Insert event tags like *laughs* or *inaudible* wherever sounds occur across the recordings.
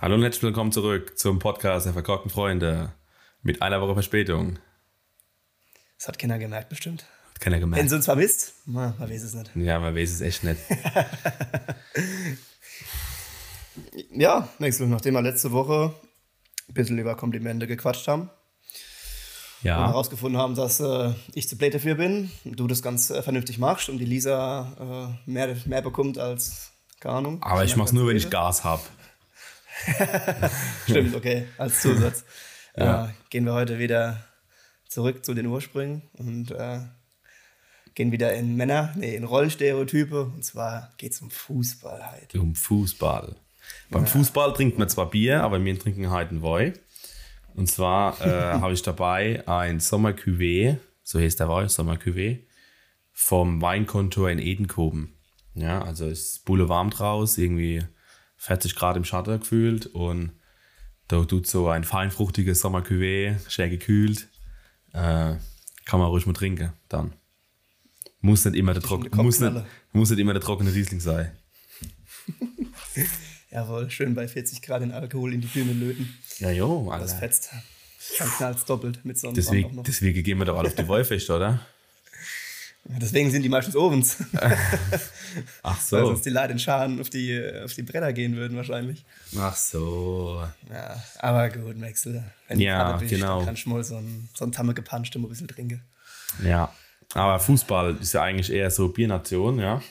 Hallo und herzlich willkommen zurück zum Podcast der verkorkten Freunde mit einer Woche Verspätung. Das hat keiner gemerkt, bestimmt. Hat keiner gemerkt. Wenn sie uns vermisst, man, man weiß es nicht. Ja, man weiß es echt nicht. *laughs* Ja, nachdem wir letzte Woche ein bisschen über Komplimente gequatscht haben und Ja, herausgefunden haben, dass äh, ich zu blöd dafür bin, du das ganz äh, vernünftig machst und die Lisa äh, mehr, mehr bekommt als, keine Ahnung. aber ich mach's nur, wenn ich Gas hab. *laughs* Stimmt, okay, als Zusatz. Ja. äh, gehen wir heute wieder zurück zu den Ursprüngen und äh, gehen wieder in Männer, nee, in Rollenstereotype. Und zwar geht es um Fußball halt. Um Fußball. Beim Fußball trinkt man zwar Bier, aber wir trinken heute einen Woi. Und zwar äh, *laughs* habe ich dabei ein Sommer so heißt der Wein, Sommer vom Weinkontor in Edenkoben. Ja, also es ist bulle warm draus, irgendwie 40 Grad im Schatten gefühlt und da tut so ein feinfruchtiges Sommer schön gekühlt. Äh, kann man ruhig mal trinken dann. Muss nicht immer der, trock muss nicht, muss nicht immer der trockene Riesling sein. *laughs* Jawohl, schön bei 40 Grad den Alkohol in die Birne löten. Ja, jo, Das Alter. fetzt. Dann knallt doppelt mit Sonnenbrand Deswegen, deswegen gehen wir doch alle auf die Wollfest, oder? Deswegen sind die meistens Ovens. *laughs* Ach Weil so. sonst die Leute in Scharen auf die, auf die Bretter gehen würden wahrscheinlich. Ach so. Ja, aber gut, Maxel. Wenn Ja, bist, genau. dann kannst du mal so ein, so ein Tamme gepanscht mal ein bisschen trinken. Ja. Aber Fußball ist ja eigentlich eher so Biernation, ja.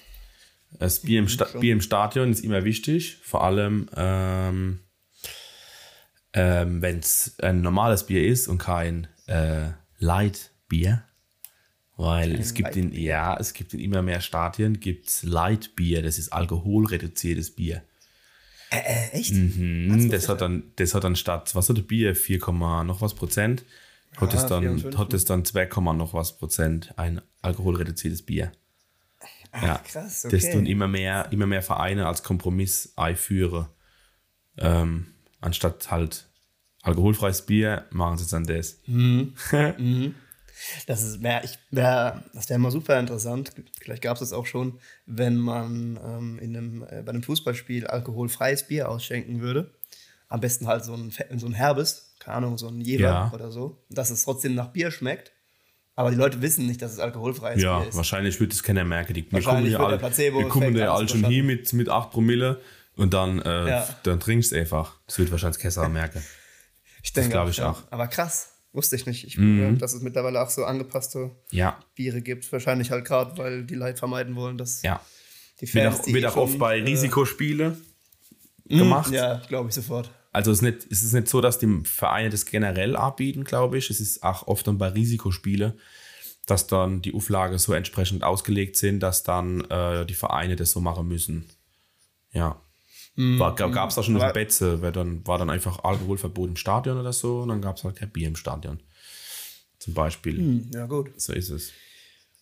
Das Bier im, Sta schon. Bier im Stadion ist immer wichtig, vor allem ähm, ähm, wenn es ein normales Bier ist und kein äh, Light-Bier. Weil es gibt in, ja, es gibt in immer mehr Stadien gibt's Light-Bier, das ist alkoholreduziertes Bier. Äh, echt? Mhm, das hat dann, das hat dann statt, was hat das Bier, 4, noch was Prozent, hat es dann, 54, hat es dann 2, noch was Prozent ein alkoholreduziertes Bier. ja, krass, Das okay. tun immer mehr, immer mehr Vereine als Kompromiss einführen. Ähm, anstatt halt alkoholfreies Bier, machen sie dann das. Das *laughs* ist wär, ich wär, das wäre mal super interessant. Vielleicht gab es das auch schon, wenn man ähm, in einem, äh, bei einem Fußballspiel alkoholfreies Bier ausschenken würde. Am besten halt so ein, so ein herbes, keine Ahnung, so ein Jever Ja. oder so, dass es trotzdem nach Bier schmeckt. Aber die Leute wissen nicht, dass es alkoholfreies Ja, Bier ist. wahrscheinlich wird es keiner merken. Die, wir kommen ja wird der all- Placebo-Effekt wir kommen ja schon hier mit, mit 8 Promille und dann, äh, Ja. dann trinkst du einfach. Das wird wahrscheinlich Kesser merken. Ich denke glaub ich auch. Aber krass, wusste ich nicht. Ich, ja, dass es mittlerweile auch so angepasste Ja, Biere gibt. Wahrscheinlich halt gerade, weil die Leute vermeiden wollen, dass ja. die Wird Fans, auch, die wird auch oft bei äh, Risikospiele gemacht. Ja, glaube ich sofort. Also es ist, nicht, es ist nicht so, dass die Vereine das generell anbieten, glaube ich. Es ist auch oft dann bei Risikospiele, dass dann die Auflagen so entsprechend ausgelegt sind, dass dann äh, die Vereine das so machen müssen. Ja. War, gab es da schon eine Betze, weil dann war dann einfach Alkoholverbot im Stadion oder so und dann gab es halt kein Bier im Stadion. Zum Beispiel. Hm, ja, gut. So ist es.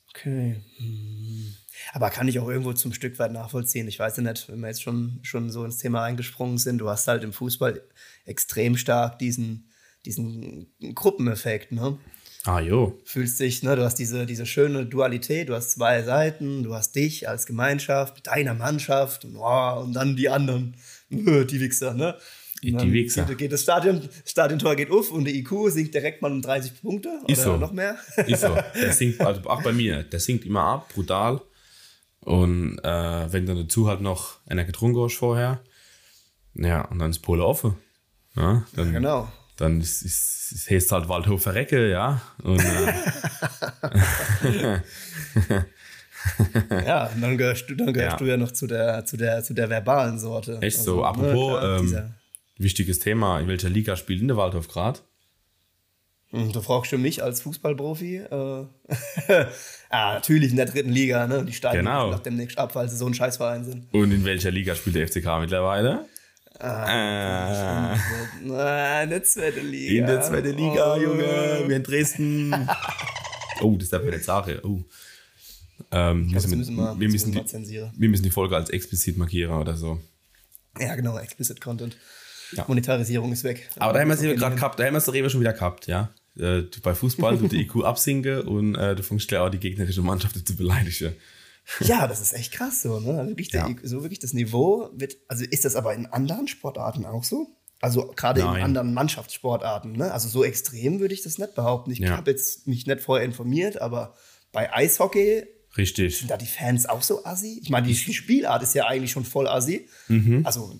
Okay. Hm. Aber kann ich auch irgendwo zum Stück weit nachvollziehen. Ich weiß ja nicht, wenn wir jetzt schon, schon so ins Thema eingesprungen sind, du hast halt im Fußball extrem stark diesen, diesen Gruppeneffekt, ne? Ah jo. Fühlst dich, ne, du hast diese, diese schöne Dualität, du hast zwei Seiten, du hast dich als Gemeinschaft mit deiner Mannschaft und, oh, und dann die anderen, *laughs* die Wichser, ne? Die Wichser. Geht, geht das Stadion, Stadiontor geht auf und der IQ sinkt direkt mal um 30 Punkte oder so. noch mehr. *laughs* Ist so. Der sinkt, also auch bei mir, der sinkt immer ab, brutal. Und äh, wenn dann dazu halt noch einer getrunken hast vorher, ja, und dann ist Pole offen. Ja, dann, Genau. Dann ist, ist, ist, heißt halt Waldhofer Recke, ja. Und, äh, *laughs* Ja, dann gehörst du, dann gehörst Ja. du ja noch zu der, zu der, zu der verbalen Sorte. echt so. Also, ne, Apropos, klar, ähm, wichtiges Thema, in welcher Liga spielt denn der Waldhof gerade? Hm, Du fragst schon mich als Fußballprofi. Äh, *laughs* ah, natürlich in der dritten Liga, ne? Die steigen Genau. nach demnächst ab, weil sie so ein Scheißverein sind. Und in welcher Liga spielt der FCK mittlerweile? Ah, Na, in der zweiten Liga. in der zweiten Liga, Oh. Junge. Wir in Dresden. *laughs* oh, das darf man nicht sagen. Oh. Ähm, Das müssen müssen wir, wir, müssen die, wir müssen die Folge als explizit markieren oder so. Ja, genau, Explicit Content. Ja. Monetarisierung ist weg. Aber da haben wir es gerade gehabt, da haben wir es doch eben schon wieder gehabt, ja. Äh, bei Fußball tut der *laughs* IQ absinken und äh, du fängst gleich auch die gegnerische Mannschaft zu beleidigen. Ja, das ist echt krass so, ne? Also wirklich, Ja. der, so wirklich das Niveau wird, also ist das aber in anderen Sportarten auch so? Also gerade in anderen Mannschaftssportarten, ne? Also so extrem würde ich das nicht behaupten. Ich Ja. habe jetzt mich nicht vorher informiert, aber bei Eishockey Richtig. sind da die Fans auch so assi? Ich meine, die Spielart ist ja eigentlich schon voll assi. Mhm. Also,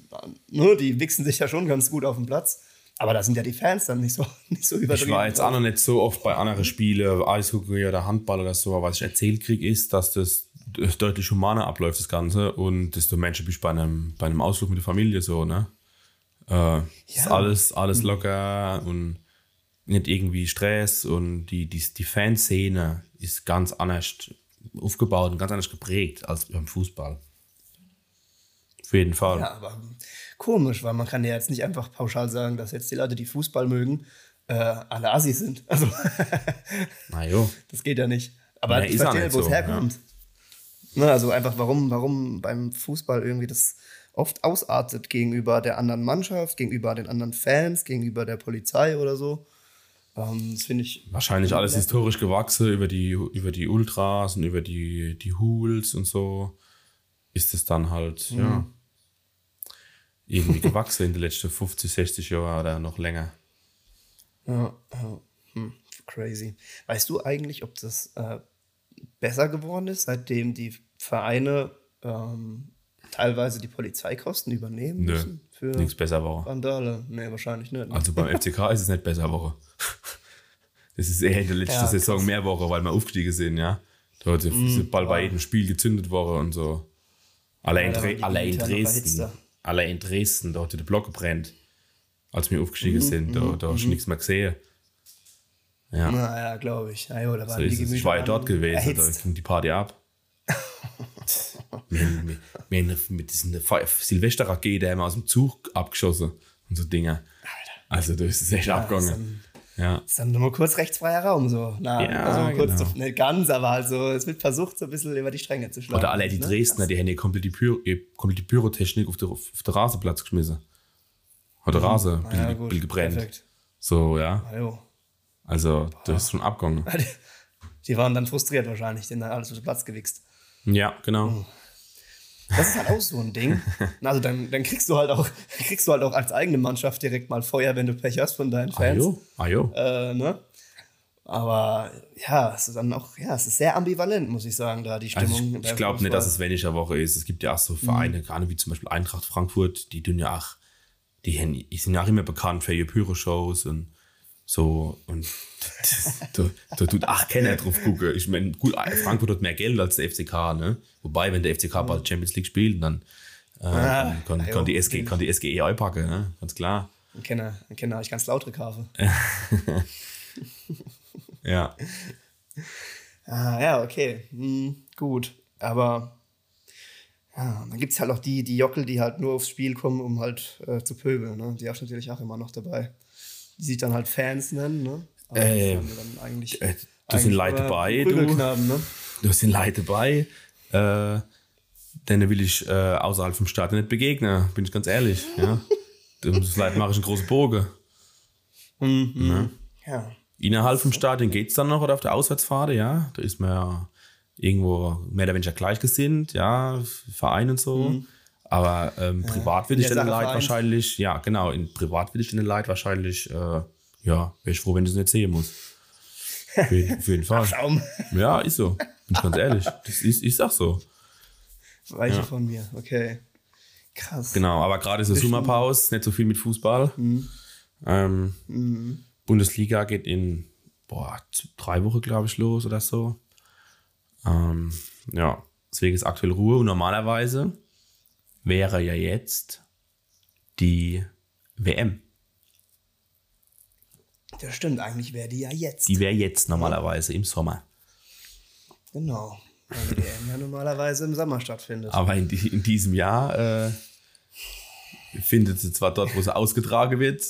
ne, die wichsen sich ja schon ganz gut auf den Platz. Aber da sind ja die Fans dann nicht so, *laughs* nicht so übertrieben. Ich war jetzt auch noch nicht so oft bei anderen Spielen, Eishockey oder Handball oder so, aber was ich erzählt kriege, ist, dass das deutlich humaner abläuft, das Ganze. Und desto Menschen bist du bei einem, bei einem Ausflug mit der Familie so, ne? Äh, Ist Ja. alles, alles locker und nicht irgendwie Stress und die, die, die Fanszene ist ganz anders aufgebaut und ganz anders geprägt als beim Fußball. Auf jeden Fall. Ja, aber komisch, weil man kann ja jetzt nicht einfach pauschal sagen, dass jetzt die Leute, die Fußball mögen, äh, alle Assis sind. Also, *laughs* Na jo. *laughs* das geht ja nicht. Aber Nee, ich ist verstehe, nicht wo es so, herkommt. Ne, also einfach, warum, warum beim Fußball irgendwie das oft ausartet gegenüber der anderen Mannschaft, gegenüber den anderen Fans, gegenüber der Polizei oder so. Ähm, das finde ich. Wahrscheinlich alles historisch gewachsen über die, über die Ultras und über die, die Hools und so. Ist es dann halt, ja, irgendwie gewachsen in den letzten 50, 60 Jahren oder noch länger. Ja, ja. Hm, crazy. Weißt du eigentlich, ob das äh, besser geworden ist, seitdem die Vereine ähm, teilweise die Polizeikosten übernehmen Nö, müssen? Für nichts besser war. Randale? Nee, wahrscheinlich nicht. ne? Also beim FCK ist es nicht besser Woche. *laughs* Das ist eher in der letzten Ja, Saison krass. Mhm. mehr Woche, weil wir aufgestiegen sind, ja. Da hat der Ball bei jedem Spiel gezündet worden und so. Alle in, da Dre alle in Dresden. Alle in Dresden, da hat der Block gebrennt. Als wir Mhm, aufgestiegen sind, da, da hast du nichts mehr gesehen. Ja. Naja, glaube ich. Ja, jo, da So waren ist die. Gemüter Ich war ja dort gewesen, da erhitzt. ging die Party ab. Wir, haben- wir, wir haben mit diesen Fe- Silvesterrakete haben wir aus dem Zug abgeschossen und so Dinge. Also da ist es echt Ja, abgegangen. Ja. Ist dann nur kurz rechtsfreier Raum so. Na, Ja, also kurz, genau. nicht ganz, aber halt so, es wird versucht, so ein bisschen über die Stränge zu schlagen. Oder alle die ne? Dresdner, die haben ja komplett die, Py äh, komplett die Pyrotechnik auf den auf den Rasenplatz geschmissen. Hat der Rasen Ah, ja, Bild, gut, Bild gebrennt. Perfekt. So, ja. Jo. Also, das ist schon abgegangen. *laughs* Die waren dann frustriert wahrscheinlich, denen dann alles auf den Platz gewichst. Ja, genau. Das ist halt auch so ein Ding. *laughs* Also dann, dann kriegst du halt auch, kriegst du halt auch als eigene Mannschaft direkt mal Feuer, wenn du Pech hast von deinen Fans. jo, ah jo. Äh, ne? Aber ja, es ist dann auch, ja, es ist sehr ambivalent, muss ich sagen, da die Also Stimmung. ich, beim ich glaube nicht, dass es weniger Woche ist. Es gibt ja auch so Vereine, gerade wie zum Beispiel Eintracht Frankfurt, die tun ja auch, die, die sind ja auch immer bekannt für ihre Pyro-Shows und so. Und da, da tut auch keiner drauf gucken. Ich meine, gut, Frankfurt hat mehr Geld als der FCK, ne? Wobei, wenn der FCK bald Champions League spielt, dann äh, Ah, kann, kann, die SG, kann die SGE einpacken, ne? Ganz klar. Ein Kenner, ein Kenner, ich ganz lautere Kafe. *laughs* Ja. Ah, ja, okay. Hm, gut. Aber ja, dann gibt es halt auch die, die Jockel, die halt nur aufs Spiel kommen, um halt äh, zu pöbeln. Ne? Die hast natürlich auch immer noch dabei. Die sich dann halt Fans nennen, ne? Aber das Äh, eigentlich, äh, da sind Leute dabei, du. Ne? Da sind Leute dabei, äh, denen will ich äh, außerhalb vom Stadion nicht begegnen, bin ich ganz ehrlich. Ja. *laughs* Vielleicht mache ich einen großen Bogen. Ja. Innerhalb vom Stadion geht es dann noch oder auf der Auswärtsfahrt, ja. Da ist man ja irgendwo mehr oder weniger gleichgesinnt, ja, Verein und so. Aber ähm, privat will ich Sache Leid wahrscheinlich, ja, genau, in privat will ich den Leid wahrscheinlich, äh, ja, wäre ich froh, wenn ich es nicht sehen muss. Auf jeden, Fall. *laughs* Ja, ist so. Bin ich ganz ehrlich. Das ist, ich sag so. Weiche von mir, okay. Krass. Genau, aber gerade ist eine Sommerpause, nicht so viel mit Fußball. Ähm, Bundesliga geht in boah, drei Wochen, glaube ich, los oder so. Ähm, ja, deswegen ist aktuell Ruhe und normalerweise wäre ja jetzt die WM. Das stimmt, eigentlich wäre die ja jetzt. Die wäre jetzt normalerweise im Sommer. genau. Weil die EM ja normalerweise im Sommer stattfindet. Aber in, die, in diesem Jahr äh, findet sie zwar dort, wo sie ausgetragen wird,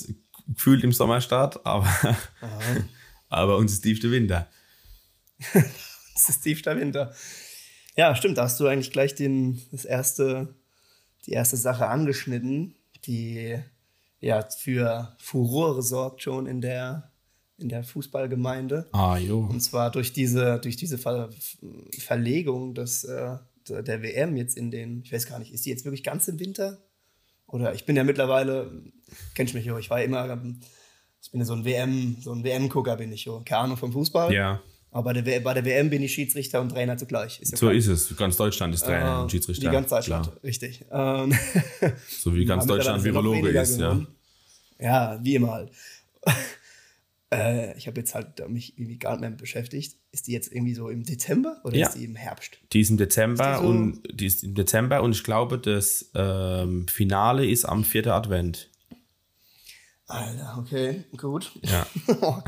gefühlt im Sommer statt, aber, aber uns ist tiefste Winter. *laughs* Das ist tiefster Winter. Ja, stimmt, da hast du eigentlich gleich den, das erste, die erste Sache angeschnitten, die ja für Furore sorgt schon in der in der Fußballgemeinde. Ah, jo. Und zwar durch diese, durch diese Ver Verlegung des, äh, der WM jetzt in den, ich weiß gar nicht, ist die jetzt wirklich ganz im Winter? Oder ich bin ja mittlerweile, kennst mich ja, ich war immer, ich bin ja so ein WM, so ein WM-Gucker bin ich ja. Keine Ahnung vom Fußball. Ja. Aber bei der, bei der WM bin ich Schiedsrichter und Trainer zugleich. Ist ja So klar. ist es. Ganz Deutschland ist Trainer Äh, und Schiedsrichter. Wie ganz Deutschland, Klar. richtig. Ähm, *laughs* So wie ganz Deutschland Virologe ist, ja. Ja, wie immer halt. *laughs* äh, ich habe jetzt halt mich irgendwie gar nicht mehr beschäftigt. Ist die jetzt irgendwie so im Dezember oder Ja. ist die im Herbst? Die ist im Dezember Ist die so- und die ist im Dezember und ich glaube, das ähm, Finale ist am 4. Advent. Alter, okay, gut. Ja. *laughs* Oh,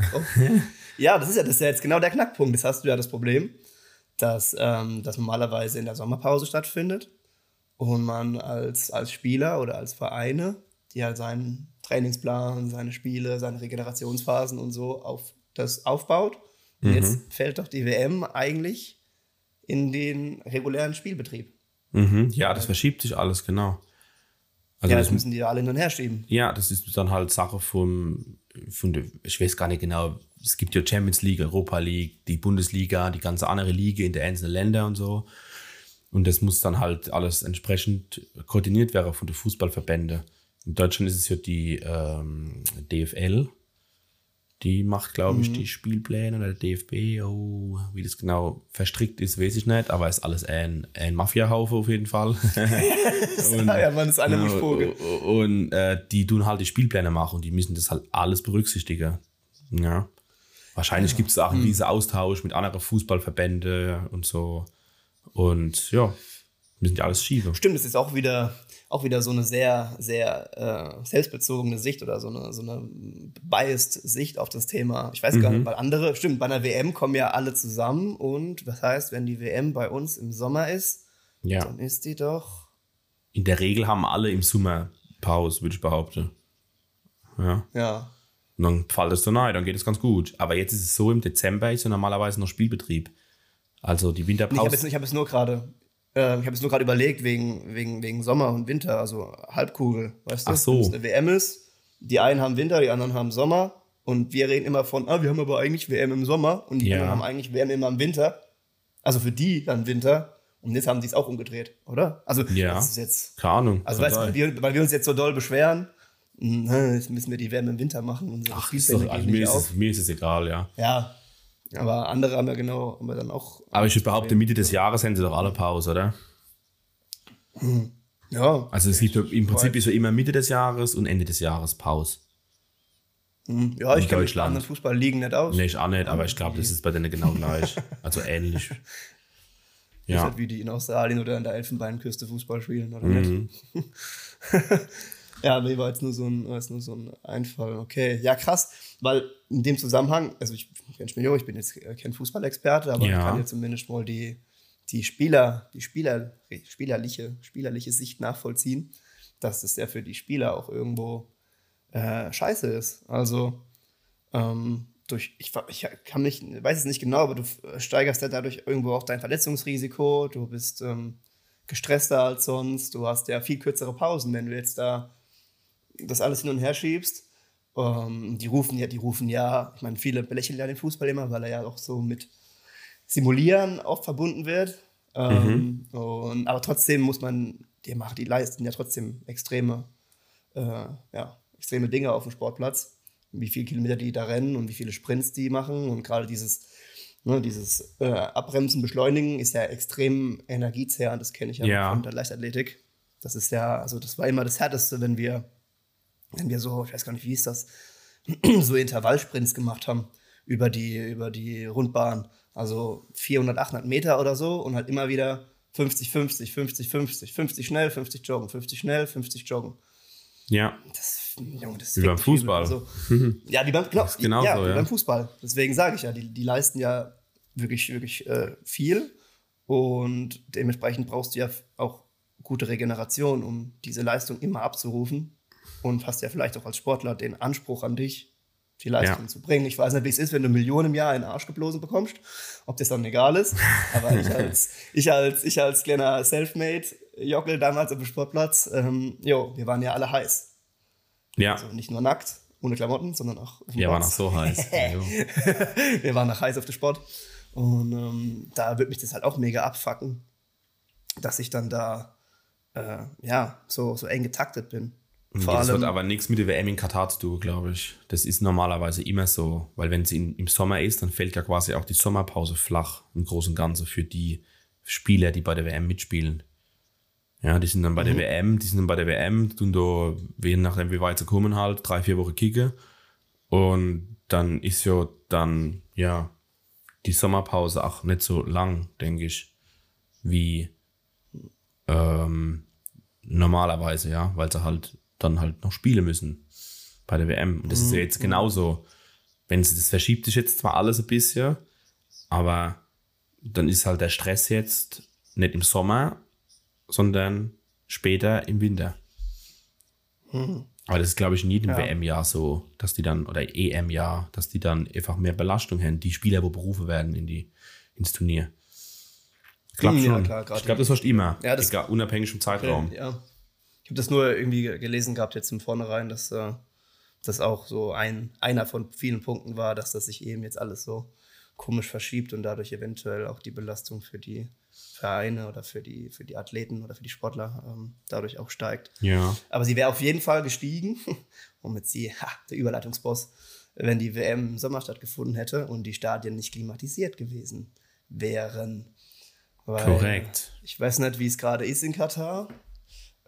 ja, das ist ja, das ist ja jetzt genau der Knackpunkt. Das hast du ja das Problem, dass ähm, das normalerweise in der Sommerpause stattfindet und man als, als Spieler oder als Vereine, die halt seinen Trainingsplan, seine Spiele, seine Regenerationsphasen und so auf das aufbaut. Und jetzt fällt doch die WM eigentlich in den regulären Spielbetrieb. Mhm. Ja, das verschiebt sich alles, genau. Also ja, das das müssen die ja alle hin und her schieben. Ja, das ist dann halt Sache vom, von der, ich weiß gar nicht genau, es gibt ja Champions League, Europa League, die Bundesliga, die ganze andere Liga in den einzelnen Ländern und so. Und das muss dann halt alles entsprechend koordiniert werden von den Fußballverbänden. In Deutschland ist es ja die ähm, DFL, die macht, glaube ich, die Spielpläne oder der DFB. Oh, wie das genau verstrickt ist, weiß ich nicht, aber ist alles ein, ein Mafiahaufe auf jeden Fall. ja, man ist Ja, Mischpoge. Und äh, die tun halt die Spielpläne machen und die müssen das halt alles berücksichtigen. Ja. Wahrscheinlich gibt es auch einen riesen Austausch mit anderen Fußballverbänden und so. Und ja, müssen die alles schieben. Stimmt, es ist auch wieder, auch wieder so eine sehr, sehr äh, selbstbezogene Sicht oder so eine, so eine biased Sicht auf das Thema. Ich weiß gar Mhm. nicht, weil andere, stimmt, bei einer WM kommen ja alle zusammen und das heißt, wenn die WM bei uns im Sommer ist, Ja. dann ist die doch. In der Regel haben alle im Sommer Pause, würde ich behaupten. Ja. Ja. Und dann fällt es so rein, dann geht es ganz gut. Aber jetzt ist es so, im Dezember ist ja normalerweise noch Spielbetrieb. Also die Nee, Ich habe Winterpause. ich hab jetzt nur gerade. Äh, Ich habe jetzt nur gerade überlegt, wegen, wegen, wegen Sommer und Winter, also Halbkugel, weißt du? Ach so. Wenn es eine WM ist, die einen haben Winter, die anderen haben Sommer und wir reden immer von, ah, wir haben aber eigentlich WM im Sommer und die Ja. anderen haben eigentlich WM immer im Winter. Also für die dann Winter und jetzt haben die es auch umgedreht, oder? Also Ja. das ist jetzt, Keine Ahnung. also weißt sein. wir, weil wir uns jetzt so doll beschweren, mh, jetzt müssen wir die WM im Winter machen und Ach, ist doch, also mir, ist es, mir ist es egal, ja. Ja, aber andere haben ja genau, haben wir dann auch, Aber ich behaupte, Mitte des Jahres haben sie doch alle Pause, oder? ja, Also es gibt im Prinzip ist ja immer Mitte des Jahres und Ende des Jahres Pause. ja, ich In kenne mich bei Deutschland. anderen Fußballligen nicht aus. Nee, ich auch nicht, aber ich glaube, das ist bei denen genau gleich. Also ähnlich. *laughs* Ist Ja. halt wie die in Australien oder in der Elfenbeinküste Fußball spielen, oder Mhm. nicht? *laughs* ja, nee, war jetzt nur so ein, war jetzt nur so ein Einfall. Okay, ja, krass, weil in dem Zusammenhang, also ich bin Million, ich bin jetzt kein Fußballexperte, aber Ja. ich kann ja zumindest mal die, die Spieler, die Spieler, spielerliche, spielerliche Sicht nachvollziehen, dass das ja für die Spieler auch irgendwo äh, scheiße ist. Also ähm, durch, ich, ich kann mich, weiß es nicht genau, aber du steigerst ja dadurch irgendwo auch dein Verletzungsrisiko, du bist ähm, gestresster als sonst, du hast ja viel kürzere Pausen, wenn du jetzt da das alles hin und her schiebst. Ähm, die rufen ja, die rufen ja, ich meine, viele belächeln ja den Fußball immer, weil er ja auch so mit Simulieren oft verbunden wird. Ähm, und, aber trotzdem muss man, die, machen, die leisten ja trotzdem extreme, äh, ja, extreme Dinge auf dem Sportplatz. Wie viele Kilometer die da rennen und wie viele Sprints die machen. Und gerade dieses, ne, dieses äh, Abbremsen, Beschleunigen ist ja extrem energiezehrend. Das kenne ich ja, Ja. von der Leichtathletik. Das ist ja, also das war immer das Härteste, wenn wir, wenn wir so, ich weiß gar nicht, wie hieß das, *clears throat* so Intervallsprints gemacht haben über die, über die Rundbahn. Also 400, 800 Meter oder so und halt immer wieder 50, 50, 50, 50, 50 schnell, 50 joggen, 50 schnell, 50 joggen. Ja. Das, Junge, das Wie beim. Fußball. Also, ja, beim, genau, genauso, ja, wie ja. beim Fußball. Deswegen sage ich ja, die, die leisten ja wirklich, wirklich äh, viel und dementsprechend brauchst du ja auch gute Regeneration, um diese Leistung immer abzurufen und hast ja vielleicht auch als Sportler den Anspruch an dich, die Leistung Ja. zu bringen. Ich weiß nicht, wie es ist, wenn du Millionen im Jahr in den Arsch geblasen bekommst, ob das dann egal ist. Aber ich *laughs* als, ich als, ich als kleiner Selfmade-Jockel damals auf dem Sportplatz, ähm, jo, wir waren ja alle heiß. Ja. Also nicht nur nackt, ohne Klamotten, sondern auch auf dem Ja, war noch so heiß. *laughs* wir waren noch heiß auf dem Sport. Und ähm, da wird mich das halt auch mega abfacken, dass ich dann da äh, ja, so, so eng getaktet bin. Vor das allem, hat aber nichts mit der WM in Katar zu tun, glaube ich. Das ist normalerweise immer so, weil wenn in, im Sommer ist, dann fällt ja quasi auch die Sommerpause flach im Großen und Ganzen für die Spieler, die bei der WM mitspielen. Ja, die sind dann bei mhm. der WM, die sind dann bei der WM, tun da, je nachdem wie weit sie kommen halt, drei, vier Wochen kicken. Und dann ist ja dann, ja, die Sommerpause auch nicht so lang, denke ich, wie ähm, normalerweise, ja, weil sie halt dann halt noch spielen müssen bei der WM. Und das mhm. ist ja jetzt genauso. Wenn sie das verschiebt, ist jetzt zwar alles ein bisschen, aber dann ist halt der Stress jetzt nicht im Sommer, sondern später im Winter. Mhm. Aber das ist, glaube ich, nie im ja. WM-Jahr so, dass die dann, oder EM-Jahr, dass die dann einfach mehr Belastung haben, die Spieler, wo berufen werden in die, ins Turnier. Ich glaube schon. Ja, klar, ich glaube, das hast immer. Ja, das egal, unabhängig vom Zeitraum. Ja. Ich habe das nur irgendwie gelesen gehabt jetzt im Vornherein, dass äh, das auch so ein, einer von vielen Punkten war, dass das sich eben jetzt alles so komisch verschiebt und dadurch eventuell auch die Belastung für die Vereine oder für die, für die Athleten oder für die Sportler ähm, dadurch auch steigt. Ja. Aber sie wäre auf jeden Fall gestiegen, *laughs* und mit sie, ha, der Überleitungsboss, wenn die WM im Sommer stattgefunden hätte und die Stadien nicht klimatisiert gewesen wären. Weil, Korrekt. Ich weiß nicht, wie es gerade ist in Katar.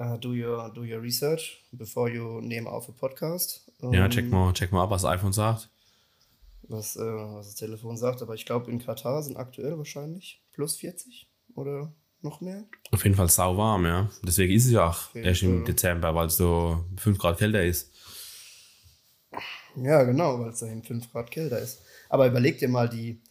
Uh, do, your, do your research before you name auf a podcast. Ja, check ähm, mal, check mal ab, was das iPhone sagt. Was, äh, was das Telefon sagt, aber ich glaube, in Katar sind aktuell wahrscheinlich plus 40 oder noch mehr. Auf jeden Fall sau warm, ja. Deswegen ist es ja auch erst im Dezember, weil es so 5 Grad kälter ist. Ja, genau, weil es dahin 5 Grad kälter ist. Aber überleg dir mal die,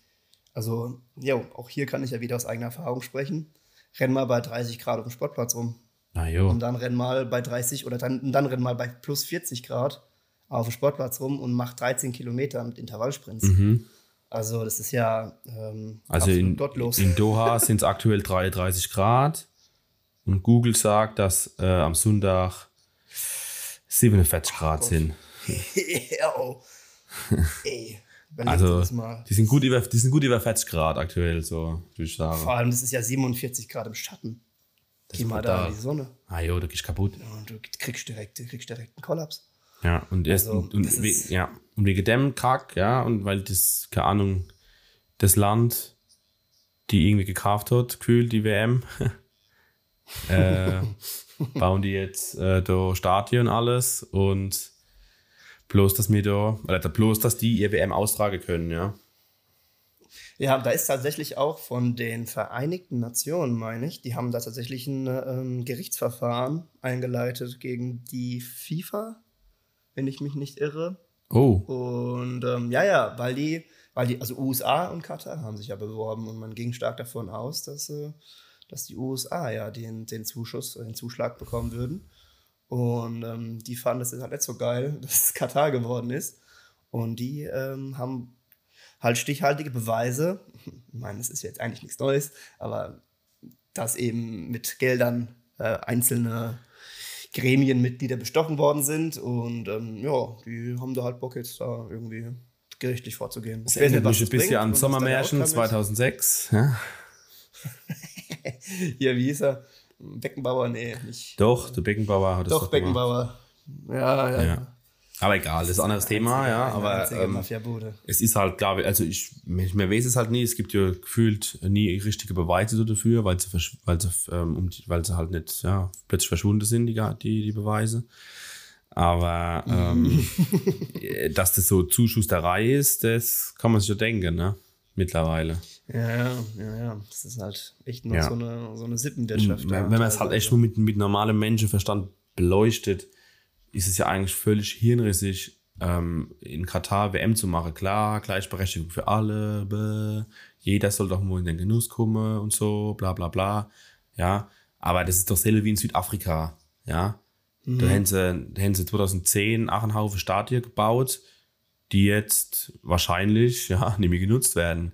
also, ja, auch hier kann ich ja wieder aus eigener Erfahrung sprechen. Renn mal bei 30 Grad auf dem Sportplatz rum. Jo. Und dann renn mal bei 30 oder dann, dann renn mal bei plus 40 Grad auf dem Sportplatz rum und mach 13 Kilometer mit Intervallsprints. Mhm. Also das ist ja ähm, also in, gottlos. In Doha *laughs* sind es aktuell 33 Grad und Google sagt, dass äh, am Sonntag 47 Grad sind. *laughs* oh. Ey, also die sind, gut über, die sind gut über 40 Grad aktuell, so würde ich sagen. Vor allem, das ist ja 47 Grad im Schatten. Geh mal da in die Sonne. Ah jo, du gehst kaputt. Und du kriegst direkt, du kriegst direkt einen Kollaps. Ja, und erst also, und, und we, ja, und wegen dem Kack, ja, und weil das, keine Ahnung, das Land, die irgendwie gekauft hat, gefühlt die WM, *laughs* äh, *laughs* bauen die jetzt äh, da Stadien alles und bloß, dass wir da, oder bloß, dass die ihr WM austragen können, ja. Ja, da ist tatsächlich auch von den Vereinigten Nationen, meine ich, die haben da tatsächlich ein ähm, Gerichtsverfahren eingeleitet gegen die FIFA, wenn ich mich nicht irre. Oh. Und ähm, ja, ja, weil die, weil die, also USA und Katar haben sich ja beworben und man ging stark davon aus, dass, äh, dass die USA ja den, den Zuschuss, den Zuschlag bekommen würden. Und ähm, die fanden es halt nicht so geil, *laughs* dass es Katar geworden ist. Und die ähm, haben halt stichhaltige Beweise, ich meine, es ist jetzt eigentlich nichts Neues, aber dass eben mit Geldern äh, einzelne Gremienmitglieder bestochen worden sind und ähm, ja, die haben da halt Bock jetzt da irgendwie gerichtlich vorzugehen. Das erinnert mich ein bisschen an Sommermärchen 2006. Ja? *laughs* Hier, wie hieß er? Beckenbauer? Nee, nicht. Doch, der Beckenbauer hat es Doch, Beckenbauer. Ja, ja, ja. Aber egal, das ist ein anderes Thema, ja. Aber ähm, es ist halt, glaube ich, also ich, mehr weiß es halt nie. Es gibt ja gefühlt nie richtige Beweise dafür, weil sie, weil sie, ähm, weil sie halt nicht ja, plötzlich verschwunden sind, die, die, die Beweise. Aber ähm, *laughs* dass das so Zuschusserei ist, das kann man sich ja denken, ne? Mittlerweile. Ja, ja, ja, ja. Das ist halt echt noch ja. so, eine, so eine Sippenwirtschaft. Wenn, wenn man es halt echt nur mit, mit normalem Menschenverstand beleuchtet, ist es ja eigentlich völlig hirnrissig, ähm, in Katar WM zu machen. Klar, Gleichberechtigung für alle, bäh, jeder soll doch nur in den Genuss kommen und so, bla bla bla. Ja, aber das ist doch selber wie in Südafrika. Ja, mhm. da, haben sie, da haben sie 2010 auch einen Haufen Stadien gebaut, die jetzt wahrscheinlich *laughs* ja, nicht mehr genutzt werden.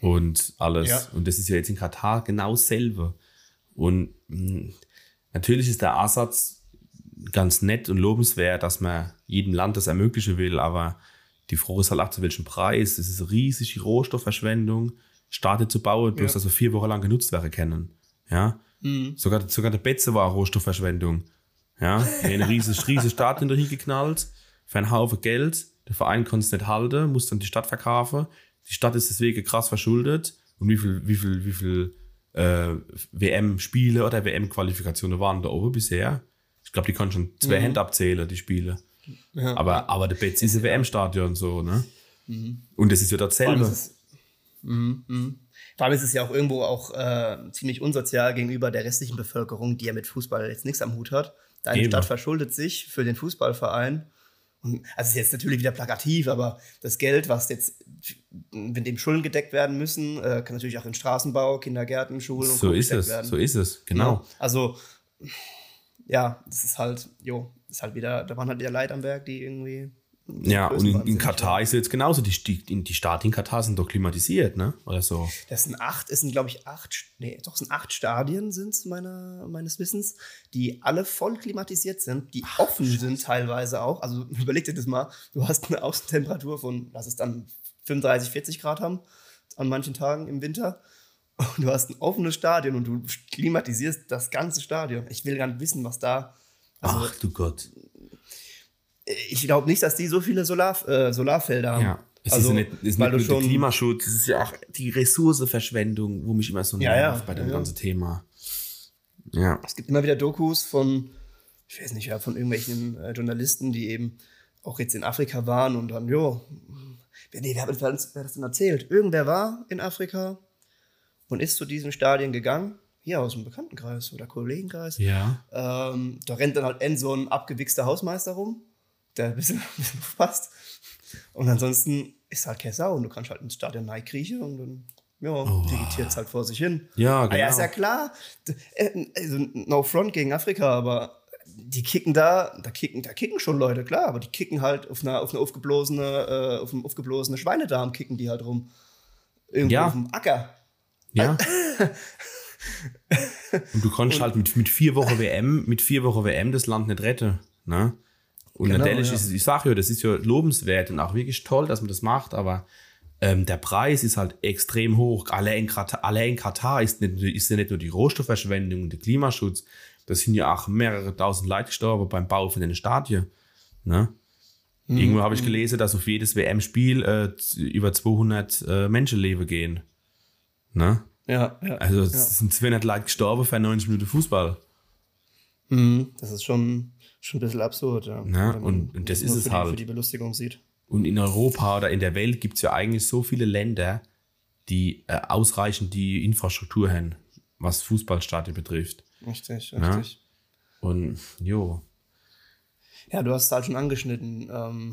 Und alles. Ja. Und das ist ja jetzt in Katar genau dasselbe. Und mh, hm, natürlich ist der Ansatz ganz nett und lobenswert, dass man jedem Land das ermöglichen will, aber die Frage ist halt auch zu welchem Preis. Es ist riesige Rohstoffverschwendung, Staaten zu bauen, bloß Ja. dass so vier Wochen lang genutzt werden können. Ja. Sogar, sogar der Betze war Rohstoffverschwendung. Ja. Wir haben Eine riesige, *laughs* riesige Stadt hinterher geknallt, für einen Haufen Geld. Der Verein konnte es nicht halten, musste dann die Stadt verkaufen. Die Stadt ist deswegen krass verschuldet. Und wie viel, wie viel, wie viel äh, WM-Spiele oder WM-Qualifikationen waren da oben bisher? Ich glaube, die konnten schon zwei Hände abzählen, die Spiele. Aber, aber der Betz ist ein WM-Stadion so, ne? Und das ist ja dasselbe. ist es, Mhm, mhm. Vor allem ist es ja auch irgendwo auch äh, ziemlich unsozial gegenüber der restlichen Bevölkerung, die ja mit Fußball jetzt nichts am Hut hat. Deine Eben. Stadt verschuldet sich für den Fußballverein. Und, also ist jetzt natürlich wieder plakativ, aber das Geld, was jetzt, wenn dem Schulden gedeckt werden müssen, äh, kann natürlich auch in Straßenbau, Kindergärten, Schulen und So ist es, werden. so ist es, genau. Ja, also, ja, das ist halt, jo, ist halt wieder, da waren halt wieder Leid am Werk, die irgendwie. Ja, und in, in Katar ist jetzt genauso. Die, die, die Staaten in Katar sind doch klimatisiert, ne? Oder so. Das sind acht, es sind, glaube ich, acht, nee, doch, es sind acht Stadien sind meiner, meines Wissens, die alle voll klimatisiert sind, die offen sind teilweise auch. Also *laughs* überleg dir das mal, du hast eine Außentemperatur von, lass es dann 35, 40 Grad haben, an manchen Tagen im Winter. Und du hast ein offenes Stadion und du klimatisierst das ganze Stadion. Ich will gar nicht wissen, was da. Also, Ach du Gott. ich glaube nicht, dass die so viele Solar, äh, Solarfelder haben. Ja. Es also, ist ja nicht, ist weil nicht nur der. Klimaschutz, es ist ja auch die Ressourcenverschwendung, wo mich immer so Ja, ja, nervt bei dem ja, ja. ganzen Thema. Ja. Es gibt immer wieder Dokus von, ich weiß nicht, ja, von irgendwelchen äh, Journalisten, die eben auch jetzt in Afrika waren und dann, jo, wer, nee, wer, hat- wer hat das denn erzählt? Irgendwer war in Afrika und ist zu diesen Stadien gegangen, hier aus dem Bekanntenkreis oder Kollegenkreis. Ja. Ähm, da rennt dann halt end so ein abgewichster Hausmeister rum, der ein bisschen, *laughs* ein bisschen aufpasst. Und ansonsten ist halt keine Sau und du kannst halt ins Stadion kriechen und dann, ja, vegetiert halt vor sich hin. Ja, Ah, ja, genau. ist ja klar. Äh, Also, no front gegen Afrika, aber die kicken da, da kicken, da kicken schon Leute, klar, aber die kicken halt auf einer, auf eine aufgeblasene, äh, auf einem aufgeblasene Schweinedarm kicken die halt rum. Irgendwo Ja. auf dem Acker. Ja. *laughs* und du konntest halt mit, mit vier Wochen WM, mit vier Wochen WM das Land nicht retten. Ne? Und Genau, natürlich ja. ist es, ich sage ja, das ist ja lobenswert und auch wirklich toll, dass man das macht, aber ähm, der Preis ist halt extrem hoch. Allein in Katar, allein in Katar ist, nicht, ist ja nicht nur die Rohstoffverschwendung und der Klimaschutz, das sind ja auch mehrere tausend Leute gestorben beim Bau von den Stadien. Ne? Mhm. Irgendwo habe ich gelesen, dass auf jedes WM-Spiel äh, über 200 äh, Menschenleben gehen. Ne? Ja, ja. Also es ja. sind 200 Leute gestorben für 90 Minuten Fußball. Mhm, das ist schon, schon ein bisschen absurd, ja. Wenn man und- und das ist es für die, halt. Für die Belustigung sieht. Und in Europa oder in der Welt gibt es ja eigentlich so viele Länder, die äh, ausreichend die Infrastruktur haben, was Fußballstadien betrifft. Richtig, Ja. richtig. Und jo, Ja, du hast es halt schon angeschnitten. Ähm,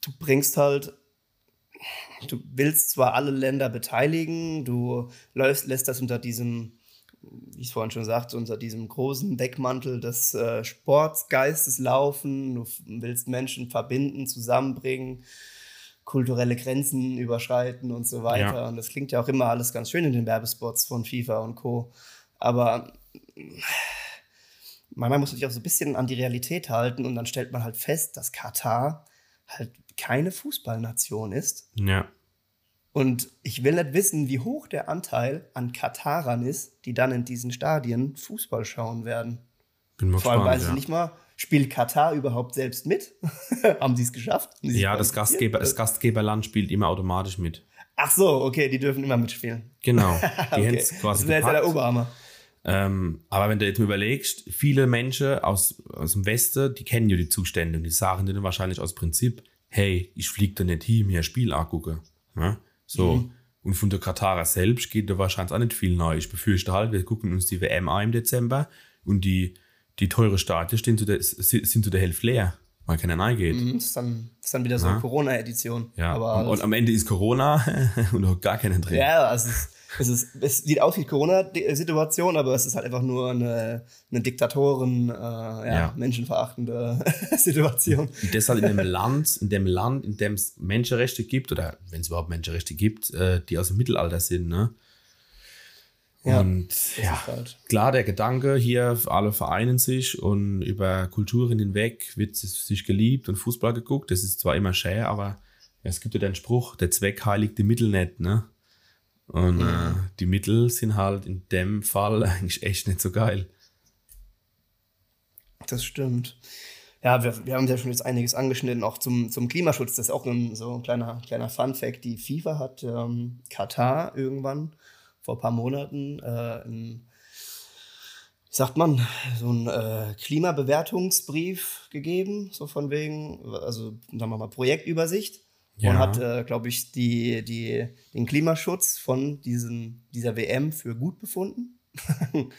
du bringst halt, du willst zwar alle Länder beteiligen, du läufst, lässt das unter diesem, wie ich es vorhin schon sagte, unter diesem großen Deckmantel des äh, Sportsgeistes laufen, du willst Menschen verbinden, zusammenbringen, kulturelle Grenzen überschreiten und so weiter. Ja. Und das klingt ja auch immer alles ganz schön in den Werbespots von FIFA und Co. Aber manchmal muss man sich auch so ein bisschen an die Realität halten und dann stellt man halt fest, dass Katar halt keine Fußballnation ist. ja, Und ich will nicht wissen, wie hoch der Anteil an Katarern ist, die dann in diesen Stadien Fußball schauen werden. bin mal Vor allem weiß ich Ja, nicht mal, spielt Katar überhaupt selbst mit? *laughs* Haben sie es geschafft? Sie ja das? Gastgeber, das Gastgeberland spielt immer automatisch mit. Ach so, okay, die dürfen immer mitspielen. Genau, *laughs* die Okay. es Das quasi wäre jetzt ja der. Oberhammer. Ähm, aber wenn du jetzt mal überlegst, viele Menschen aus, aus dem Westen, die kennen ja die Zustände und die sagen dir dann wahrscheinlich aus Prinzip, hey, ich flieg da nicht hin, mir ein Spiel angucken. Ja? So. Mhm. Und von der Katarer selbst geht da wahrscheinlich auch nicht viel neu. Ich befürchte halt, wir gucken uns die WM an im Dezember und die, die teure Stadien stehen zu der, sind zu der Hälfte leer, weil keiner reingeht. Mhm, Das ist dann, das ist dann wieder so eine Corona-Edition. Ja, aber und, das- und am Ende ist Corona *laughs* und auch gar keinen drin. Ja, also es, es, ist, es sieht aus wie Corona-Situation, aber es ist halt einfach nur eine, eine Diktatoren, äh, ja, Ja. menschenverachtende *laughs* Situation. Und deshalb in dem Land, in dem Land, in dem es Menschenrechte gibt, oder wenn es überhaupt Menschenrechte gibt, äh, die aus dem Mittelalter sind, ne? Ja, und ja, halt. klar, der Gedanke hier, alle vereinen sich und über Kulturen hinweg wird sich geliebt und Fußball geguckt. Das ist zwar immer schön, aber es gibt ja den Spruch, der Zweck heiligt die Mittel nicht, ne? Und mhm. äh, die Mittel sind halt in dem Fall *laughs* eigentlich echt nicht so geil. Das stimmt. Ja, wir, wir haben ja schon jetzt einiges angeschnitten, auch zum, zum Klimaschutz. Das ist auch ein, so ein kleiner, kleiner Fun-Fact. Die FIFA hat ähm, Katar irgendwann vor ein paar Monaten äh, ein, wie sagt man, so einen äh, Klimabewertungsbrief gegeben, so von wegen, also sagen wir mal Projektübersicht. Ja. Und hat, äh, glaube ich, die, die, den Klimaschutz von diesen, dieser WM für gut befunden. *laughs*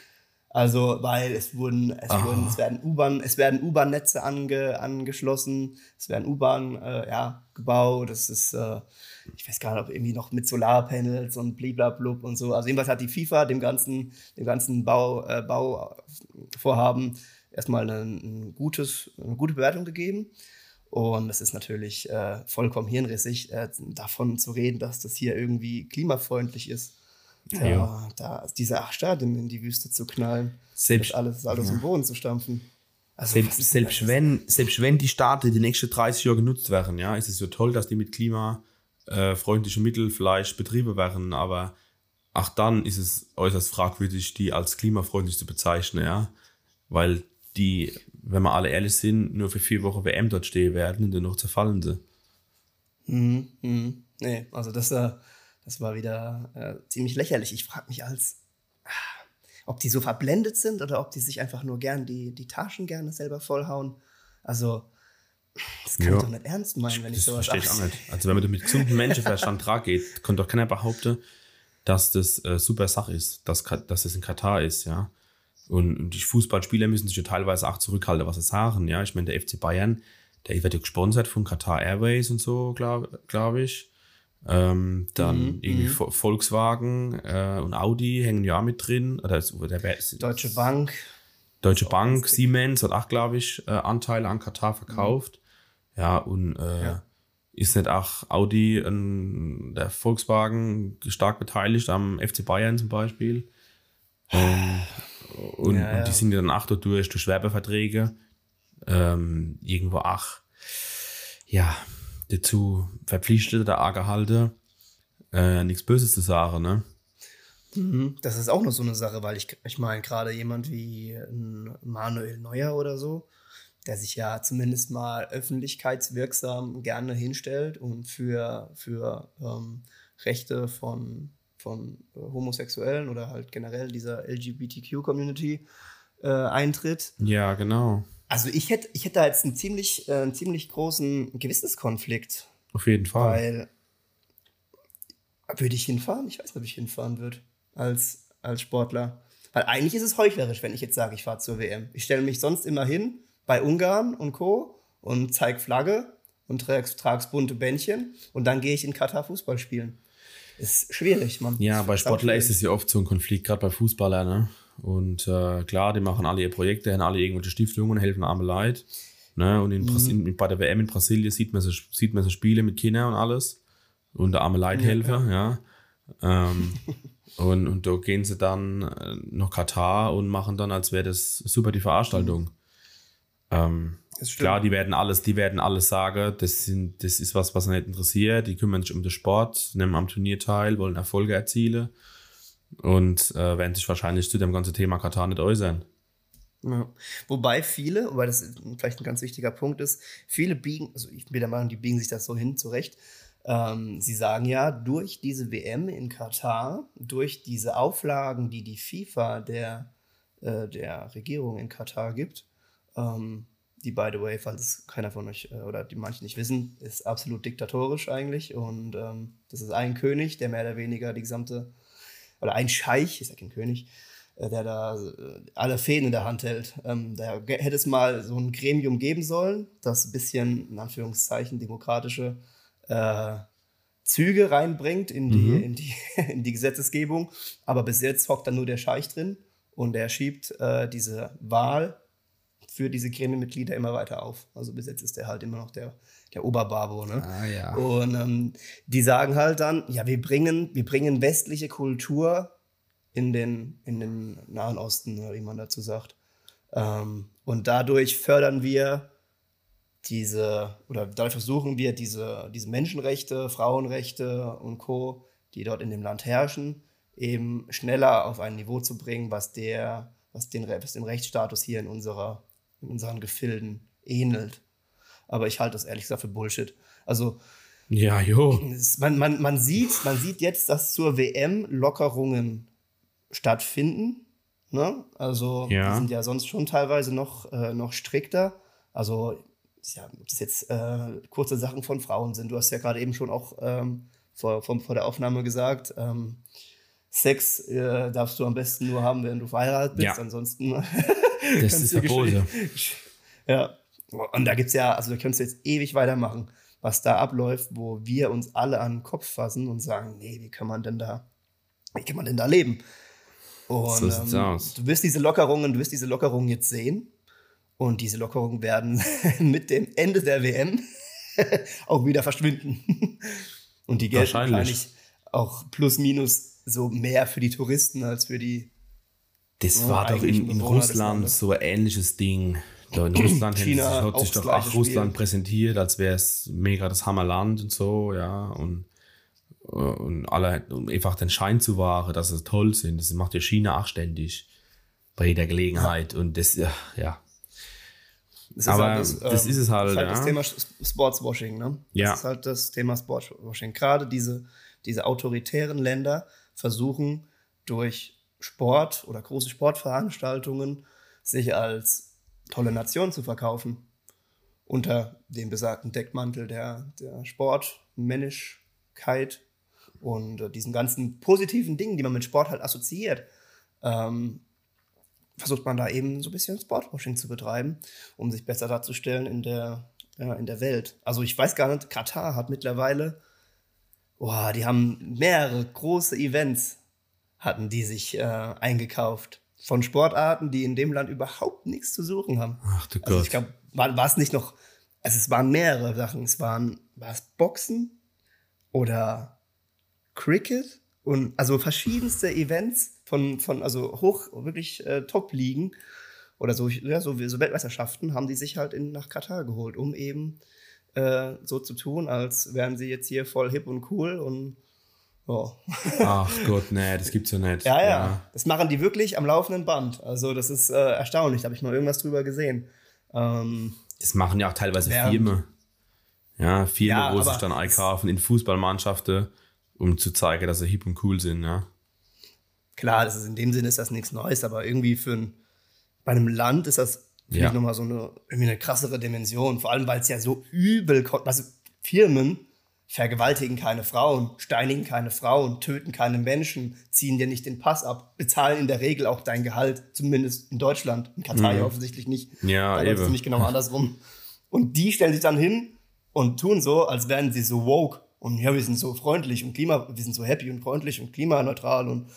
Also, weil es wurden, es ah. wurden, es werden U-Bahn, es werden U-Bahn-Netze ange, angeschlossen, es werden U-Bahn, äh, ja, gebaut, es ist, äh, ich weiß gar nicht, ob irgendwie noch mit Solarpanels und bliblablub und so. Also jedenfalls hat die FIFA dem ganzen, dem ganzen Bau, äh, Bauvorhaben erstmal ein, ein gutes, eine gute Bewertung gegeben. Und es ist natürlich äh, vollkommen hirnrissig, äh, davon zu reden, dass das hier irgendwie klimafreundlich ist. Ja, ja. da diese acht Stadien in die Wüste zu knallen, selbst alles, alles ja. im Boden zu stampfen. Also selbst, selbst, wenn, selbst wenn die Staaten die nächsten 30 Jahre genutzt werden, ja, ist es so toll, dass die mit klimafreundlichen Mitteln vielleicht betrieben werden, aber auch dann ist es äußerst fragwürdig, die als klimafreundlich zu bezeichnen, ja, weil die, wenn wir alle ehrlich sind, nur für vier Wochen WM dort stehen werden und dann noch zerfallen sie. Mhm, mhm. Nee, also das, äh, das war wieder äh, ziemlich lächerlich. Ich frage mich als, ah, ob die so verblendet sind oder ob die sich einfach nur gern die, die Taschen gerne selber vollhauen. Also, das kann ja. ich doch nicht ernst meinen, wenn ich das sowas verstehe ich auch nicht. Also, wenn man mit gesundem Menschenverstand *laughs* dran geht, kann doch keiner behaupten, dass das äh, super Sache ist, dass, dass das in Katar ist, ja. Und, und die Fußballspieler müssen sich ja teilweise auch zurückhalten, was sie sagen, ja. Ich meine, der FC Bayern, der wird ja gesponsert von Qatar Airways und so, glaube glaub ich. Ähm, dann mhm, irgendwie mhm. Volkswagen äh, und Audi hängen ja mit drin. Oder der, Deutsche Bank. Deutsche Bank, Siemens hat auch, glaube ich, äh, Anteile an Katar verkauft. Mhm. Ja, und äh, ja. ist nicht auch Audi, äh, der Volkswagen, stark beteiligt am FC Bayern zum Beispiel. Ähm, und, ja, ja. und, die sind ja dann auch durch, durch Werbeverträge. Ähm, irgendwo auch. Ja, dazu verpflichtet, der Argehalte, äh, nichts Böses zu sagen, ne? Mhm. Das ist auch noch so eine Sache, weil ich, ich meine, gerade jemand wie Manuel Neuer oder so, der sich ja zumindest mal öffentlichkeitswirksam gerne hinstellt und für, für ähm, Rechte von, von äh, Homosexuellen oder halt generell dieser LGBTQ-Community äh, eintritt. Ja, genau. Also ich hätte, ich hätte da jetzt einen ziemlich, äh, einen ziemlich großen Gewissenskonflikt. Auf jeden Fall. Weil würde ich hinfahren? Ich weiß nicht, ob ich hinfahren würde als, als Sportler. Weil eigentlich ist es heuchlerisch, wenn ich jetzt sage, ich fahre zur WM. Ich stelle mich sonst immer hin bei Ungarn und Co. und zeige Flagge und trage trag's bunte Bändchen und dann gehe ich in Katar Fußball spielen. Ist schwierig, man. Ja, bei Sportler ist es ja oft so ein Konflikt, gerade bei Fußballern, ne? Und äh, klar, die machen alle ihre Projekte, haben alle irgendwelche Stiftungen, helfen arme Leid. Ne? Und in mhm. bei der WM in Brasilien sieht man, so, sieht man so Spiele mit Kindern und alles. Und der arme Leithelfer, ja. ja. Ähm, *laughs* und, und da gehen sie dann äh, nach Katar und machen dann, als wäre das super die Veranstaltung. Mhm. Ähm, klar, die werden alles, die werden alles sagen, das, sind, das ist was, was nicht interessiert. Die kümmern sich um den Sport, nehmen am Turnier teil, wollen Erfolge erzielen und äh, werden sich wahrscheinlich zu dem ganzen Thema Katar nicht äußern. Ja. Wobei viele, weil das vielleicht ein ganz wichtiger Punkt ist, viele biegen, also ich bin der Meinung, die biegen sich das so hin zurecht. Ähm, sie sagen ja, durch diese WM in Katar, durch diese Auflagen, die die FIFA der, äh, der Regierung in Katar gibt, ähm, die, by the way, falls keiner von euch äh, oder die manchen nicht wissen, ist absolut diktatorisch eigentlich. Und ähm, das ist ein König, der mehr oder weniger die gesamte oder ein Scheich, ist ja kein König, äh, der da äh, alle Fäden in der Hand hält. Ähm, da hätte es mal so ein Gremium geben sollen, das ein bisschen, in Anführungszeichen, demokratische äh, Züge reinbringt in die, mhm. in, die, *laughs* in die Gesetzesgebung. Aber bis jetzt hockt da nur der Scheich drin und der schiebt äh, diese Wahl für diese Gremienmitglieder immer weiter auf. Also bis jetzt ist der halt immer noch der, der Oberbabo. Ne? Ah, ja. Und ähm, die sagen halt dann, ja, wir bringen, wir bringen westliche Kultur in den, in den Nahen Osten, wie man dazu sagt. Ähm, und dadurch fördern wir diese, oder dadurch versuchen wir diese, diese Menschenrechte, Frauenrechte und Co., die dort in dem Land herrschen, eben schneller auf ein Niveau zu bringen, was, der, was, den, was dem Rechtsstatus hier in, unserer, in unseren Gefilden ähnelt. Aber ich halte das ehrlich gesagt für Bullshit. Also, ja, jo. Man, man, man, sieht, man sieht jetzt, dass zur WM Lockerungen stattfinden. Ne? Also, ja. die sind ja sonst schon teilweise noch, äh, noch strikter. Also, ja, ob das jetzt äh, kurze Sachen von Frauen sind. Du hast ja gerade eben schon auch ähm, vor, vor, vor, der Aufnahme gesagt, ähm, Sex äh, darfst du am besten nur haben, wenn du verheiratet bist. Ja. Ansonsten. *laughs* das ist Verbose. Ja. Und da gibt es ja, also da könntest du jetzt ewig weitermachen, was da abläuft, wo wir uns alle an den Kopf fassen und sagen, nee, wie kann man denn da, wie kann man denn da leben? Und so ähm, du wirst diese Lockerungen, du wirst diese Lockerungen jetzt sehen. Und diese Lockerungen werden *laughs* mit dem Ende der WM *laughs* auch wieder verschwinden. Und die gelten wahrscheinlich auch plus minus so mehr für die Touristen als für die. Das oh, war doch in, in Russland so ein ähnliches Ding. Da in Russland China hat sich doch auch Russland präsentiert, als wäre es mega das Hammerland und so, ja. Und, und alle, um einfach den Schein zu wahren, dass sie toll sind. Das macht ja China auch ständig bei jeder Gelegenheit. Ja. Und das, ja, das Aber halt das, das ähm, ist es halt. Das ist halt ja. das Thema Sportswashing, ne? Ja. Das ist halt das Thema Sportswashing. Gerade diese, diese autoritären Länder versuchen durch Sport oder große Sportveranstaltungen sich als tolle Nation zu verkaufen. Unter dem besagten Deckmantel der, der Sportmännlichkeit und äh, diesen ganzen positiven Dingen, die man mit Sport halt assoziiert. Ähm, versucht man da eben so ein bisschen Sportwashing zu betreiben, um sich besser darzustellen in der, ja, in der Welt. Also ich weiß gar nicht, Katar hat mittlerweile, boah, die haben mehrere große Events, hatten die sich äh, eingekauft. Von Sportarten, die in dem Land überhaupt nichts zu suchen haben. Ach du Gott. Also ich glaube, war, war es nicht noch, also es waren mehrere Sachen. Es waren, war es Boxen oder Cricket und also verschiedenste Events von, von also hoch, wirklich äh, Top-Ligen oder so, ja, so, so Weltmeisterschaften haben die sich halt in, nach Katar geholt, um eben äh, so zu tun, als wären sie jetzt hier voll hip und cool und oh. Ach Gott, nee, das gibt's ja nicht. Ja, ja, ja, Das machen die wirklich am laufenden Band. Also, das ist äh, erstaunlich, da habe ich mal irgendwas drüber gesehen. Ähm, das machen ja auch teilweise Firmen. Ja, Firmen, ja, wo sich dann einkaufen in Fußballmannschaften, um zu zeigen, dass sie hip und cool sind, ja. Klar, das ist in dem Sinne ist das nichts Neues, aber irgendwie für ein, bei einem Land ist das ja. nochmal so eine, irgendwie eine krassere Dimension. Vor allem, weil es ja so übel kommt. Also Firmen vergewaltigen keine Frauen, steinigen keine Frauen, töten keine Menschen, ziehen dir nicht den Pass ab, bezahlen in der Regel auch dein Gehalt, zumindest in Deutschland. In Katar mhm. ja offensichtlich nicht. Ja, da ist es nämlich genau andersrum. Und die stellen sich dann hin und tun so, als wären sie so woke. Und ja, wir sind so freundlich und klima, wir sind so happy und freundlich und klimaneutral und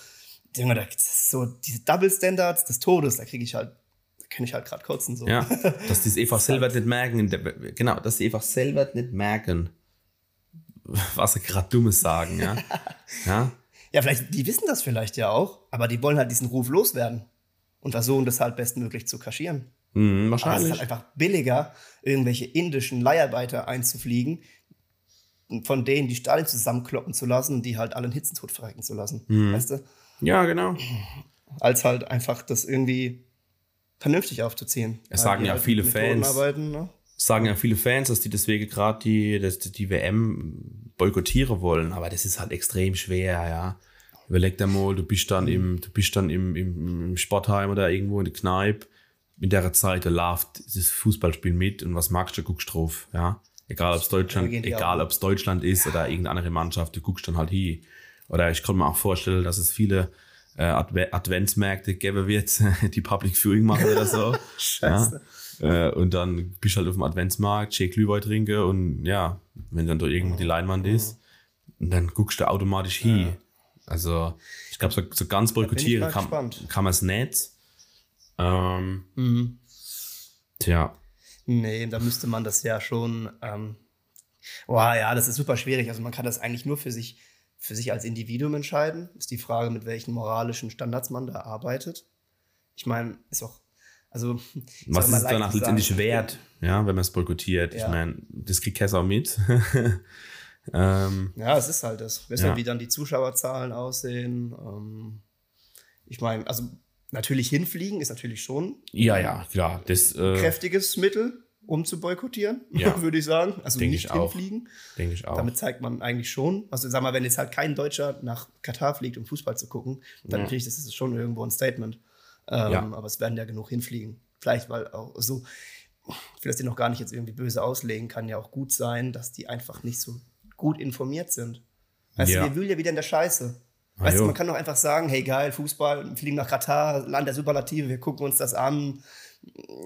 Junge, da so diese Double Standards des Todes, da kriege ich halt, da kann ich halt gerade kotzen. So. Ja, *laughs* dass die es einfach selber nicht merken. Genau, dass sie einfach selber nicht merken, was sie gerade Dummes sagen, ja. *laughs* ja. Ja, vielleicht, die wissen das vielleicht ja auch, aber die wollen halt diesen Ruf loswerden und versuchen das halt bestmöglich zu kaschieren. Mhm, wahrscheinlich. Aber es ist halt einfach billiger, irgendwelche indischen Leiharbeiter einzufliegen, von denen die Stadien zusammenkloppen zu lassen die halt allen Hitzentod verrecken zu lassen. Mhm. Weißt du? Ja, genau. Als halt einfach das irgendwie vernünftig aufzuziehen. Es sagen ja halt viele Fans. Ne? Sagen ja viele Fans, dass die deswegen gerade die, die, die WM boykottieren wollen, aber das ist halt extrem schwer, ja. Überleg dir mal, du bist dann im, du bist dann im, im, im Sportheim oder irgendwo in der Kneipe. In der Zeit, da läuft das Fußballspiel mit und was magst du, guckst drauf, ja. Egal ob es Deutschland, egal ob es Deutschland ist ja. oder irgendeine andere Mannschaft, du guckst dann halt hier. Oder ich kann mir auch vorstellen, dass es viele äh, Adve Adventsmärkte gäbe wird, *laughs* die Public Viewing machen oder so. *laughs* Scheiße. Ja? Äh, und dann bist du halt auf dem Adventsmarkt, Shake Glühwein trinke und ja, wenn dann da irgendwo die Leinwand ist, und dann guckst du automatisch hin. Ja. Also, ich glaube, so, so ganz boykottieren kann, kann man es nicht. Ähm, mhm. Tja. Nee, da müsste man das ja schon. Ähm, oh ja, das ist super schwierig. Also man kann das eigentlich nur für sich für sich als Individuum entscheiden. Ist die Frage, mit welchen moralischen Standards man da arbeitet. Ich meine, ist auch, also. *laughs* Was ist leicht danach letztendlich wert, ja, wenn man es boykottiert? Ja. Ich meine, das kriegt Kessler auch mit. *laughs* ähm, Ja, es ist halt das. Wissen Ja. wir, wie dann die Zuschauerzahlen aussehen. Ähm, ich meine, also natürlich hinfliegen ist natürlich schon ja, ja, klar. Das ein äh, kräftiges Mittel, um zu boykottieren, Ja. *laughs* würde ich sagen. Also Denk nicht hinfliegen. denke ich auch. Damit zeigt man eigentlich schon, also sag mal, wenn jetzt halt kein Deutscher nach Katar fliegt, um Fußball zu gucken, dann Ja. finde ich, das ist schon irgendwo ein Statement. Ähm, Ja. Aber es werden ja genug hinfliegen. Vielleicht, weil auch so, ich will das dir noch gar nicht jetzt irgendwie böse auslegen, kann ja auch gut sein, dass die einfach nicht so gut informiert sind. Weißt Ja. du, wir wühlen ja wieder in der Scheiße. Ah, Weißt du, man kann doch einfach sagen, hey geil, Fußball, wir fliegen nach Katar, Land der Superlative, wir gucken uns das an,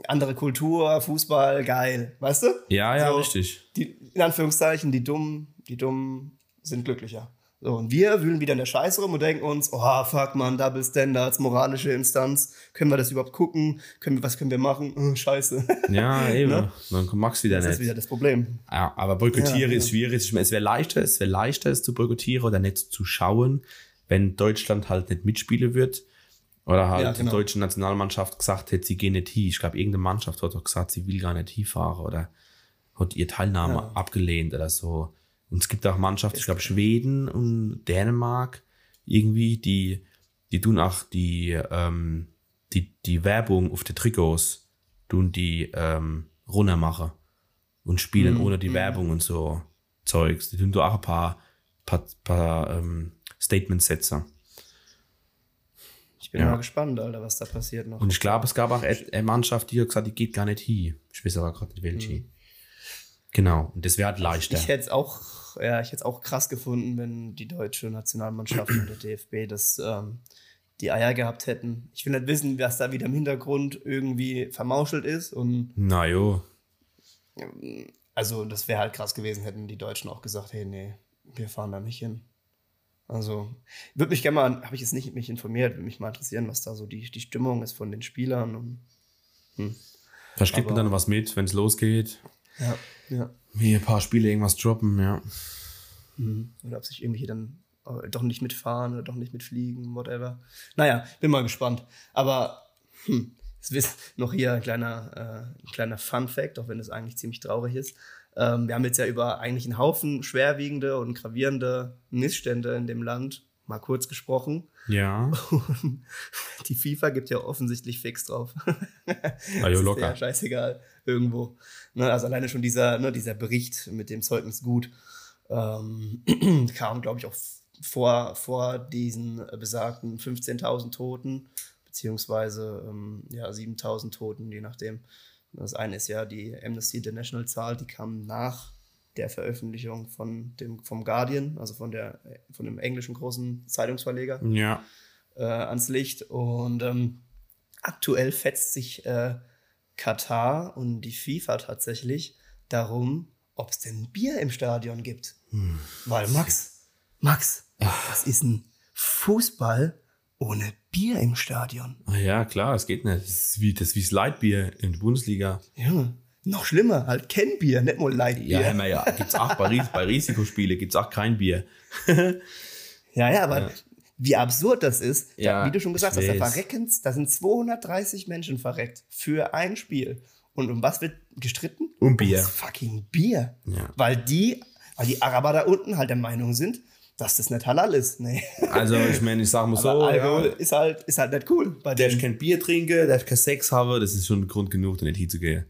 andere Kultur, Fußball, geil, weißt du? ja, ja, so. richtig. die, in Anführungszeichen, die Dummen, die Dummen sind glücklicher. So, und wir wühlen wieder in der Scheiße rum und denken uns, oh, fuck man, Double Standards, moralische Instanz, können wir das überhaupt gucken? Können wir, was können wir machen? Oh, scheiße. Ja, *laughs* eben. Ne? Dann magst du wieder Das ist nicht. wieder das Problem. Ja, aber boykottieren Ja, ist schwierig. Ich meine, es wäre leichter, es wäre leichter, es zu boykottieren oder nicht zu schauen, wenn Deutschland halt nicht mitspielen wird. Oder halt Ja, die genau. deutsche Nationalmannschaft gesagt hätte, sie gehen nicht hin. Ich glaube, irgendeine Mannschaft hat doch gesagt, sie will gar nicht hinfahren oder hat ihr Teilnahme abgelehnt oder so. Und es gibt auch Mannschaften, ich glaube, Schweden und Dänemark irgendwie, die, die tun auch die, ähm, die, die Werbung auf die Trikots, tun die ähm, runter machen und spielen ohne die Werbung und so Zeugs. Die tun da auch ein paar, paar, paar ähm, Statements setzen. Ich bin Ja. mal gespannt, Alter, was da passiert noch. Und ich glaube, es gab auch et- eine Mannschaft, die hat gesagt, die geht gar nicht hin. Ich weiß aber gerade nicht welche. Genau. Und das wäre halt leichter. Ich hätte es auch, ja, ich hätte es auch krass gefunden, wenn die deutsche Nationalmannschaft und der DFB das ähm, die Eier gehabt hätten. Ich will nicht wissen, was da wieder im Hintergrund irgendwie vermauschelt ist und Na jo. Also, das wäre halt krass gewesen, hätten die Deutschen auch gesagt, hey, nee, wir fahren da nicht hin. Also, würde mich gerne mal, habe ich jetzt nicht mich informiert, würde mich mal interessieren, was da so die, die Stimmung ist von den Spielern. Und, Vielleicht kriegt man dann was mit, wenn es losgeht. ja, ja. Wie ein paar Spiele irgendwas droppen, ja. Mhm. Oder ob sich irgendwelche dann äh, doch nicht mitfahren oder doch nicht mitfliegen, whatever. Naja, bin mal gespannt. Aber hm, es ist noch hier ein kleiner, äh, ein kleiner Fun-Fact, auch wenn es eigentlich ziemlich traurig ist. Ähm, wir haben jetzt ja über eigentlich einen Haufen schwerwiegende und gravierende Missstände in dem Land mal kurz gesprochen. Ja. Und *laughs* die FIFA gibt ja offensichtlich Fix drauf. *laughs* Jo, Das ist locker. Ja scheißegal, irgendwo. Ne, also alleine schon dieser, ne, dieser Bericht mit dem Zeugnis gut ähm, *clears throat* kam, glaube ich, auch vor, vor diesen besagten 15.000 Toten, beziehungsweise ähm, ja, 7.000 Toten, je nachdem. Das eine ist ja die Amnesty International Zahl, die kam nach der Veröffentlichung von dem, vom Guardian, also von, der, von dem englischen großen Zeitungsverleger Ja. äh, ans Licht. Und ähm, aktuell fetzt sich äh, Katar und die FIFA tatsächlich darum, ob es denn Bier im Stadion gibt. Weil Max, Max, was ist ein Fußball ohne Bier im Stadion? Ah, ja, klar, es geht nicht. Das ist wie das, ist wie das Leitbier in der Bundesliga. Junge, noch schlimmer, halt Kennbier, nicht mal Leitbier. Ja, wir ja. Gibt's auch bei, Ris bei Risikospiele gibt's auch kein Bier. *laughs* Ja, ja, aber wie absurd das ist, Ja, wie du schon gesagt hast, da verrecken, da sind 230 Menschen verreckt für ein Spiel. Und um was wird gestritten? Um Bier. Ums fucking Bier. Ja. Weil die, weil die Araber da unten halt der Meinung sind, dass das nicht halal ist. Nee. *laughs* Also, ich meine, ich sag mal so, Alkohol ja, ist halt, ist halt nicht cool bei der ich kein Bier trinke, der ich kein Sex habe, das ist schon Grund genug, da nicht hinzugehen.